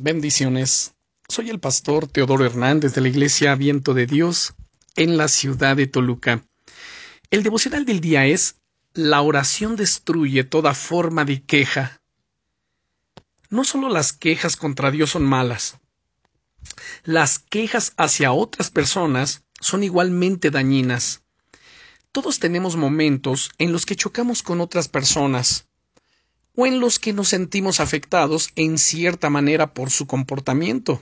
Bendiciones. Soy el pastor Teodoro Hernández de la Iglesia Viento de Dios en la ciudad de Toluca. El devocional del día es La oración destruye toda forma de queja. No solo las quejas contra Dios son malas, las quejas hacia otras personas son igualmente dañinas. Todos tenemos momentos en los que chocamos con otras personas, o en los que nos sentimos afectados en cierta manera por su comportamiento.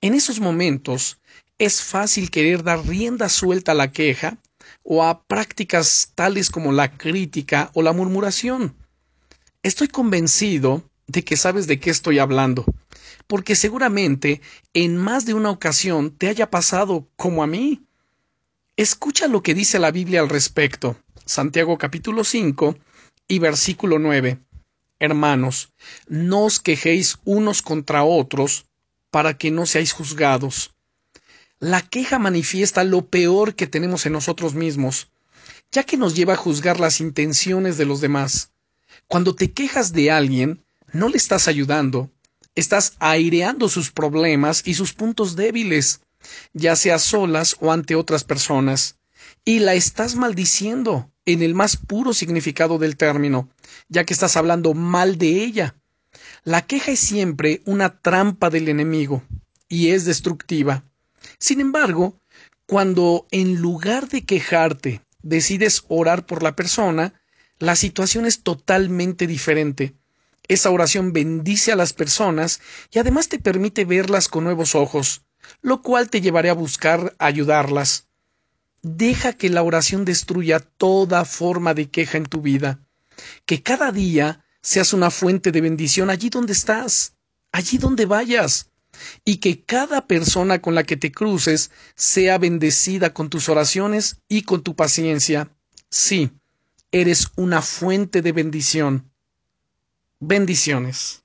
En esos momentos es fácil querer dar rienda suelta a la queja o a prácticas tales como la crítica o la murmuración. Estoy convencido de que sabes de qué estoy hablando, porque seguramente en más de una ocasión te haya pasado como a mí. Escucha lo que dice la Biblia al respecto. Santiago capítulo 5 y versículo 9. Hermanos, no os quejéis unos contra otros, para que no seáis juzgados. La queja manifiesta lo peor que tenemos en nosotros mismos, ya que nos lleva a juzgar las intenciones de los demás. Cuando te quejas de alguien, no le estás ayudando, estás aireando sus problemas y sus puntos débiles, ya sea solas o ante otras personas, y la estás maldiciendo en el más puro significado del término, ya que estás hablando mal de ella. La queja es siempre una trampa del enemigo y es destructiva. Sin embargo, cuando en lugar de quejarte decides orar por la persona, la situación es totalmente diferente. Esa oración bendice a las personas y además te permite verlas con nuevos ojos, lo cual te llevará a buscar ayudarlas. Deja que la oración destruya toda forma de queja en tu vida. Que cada día seas una fuente de bendición allí donde estás, allí donde vayas. Y que cada persona con la que te cruces sea bendecida con tus oraciones y con tu paciencia. Sí, eres una fuente de bendición. Bendiciones.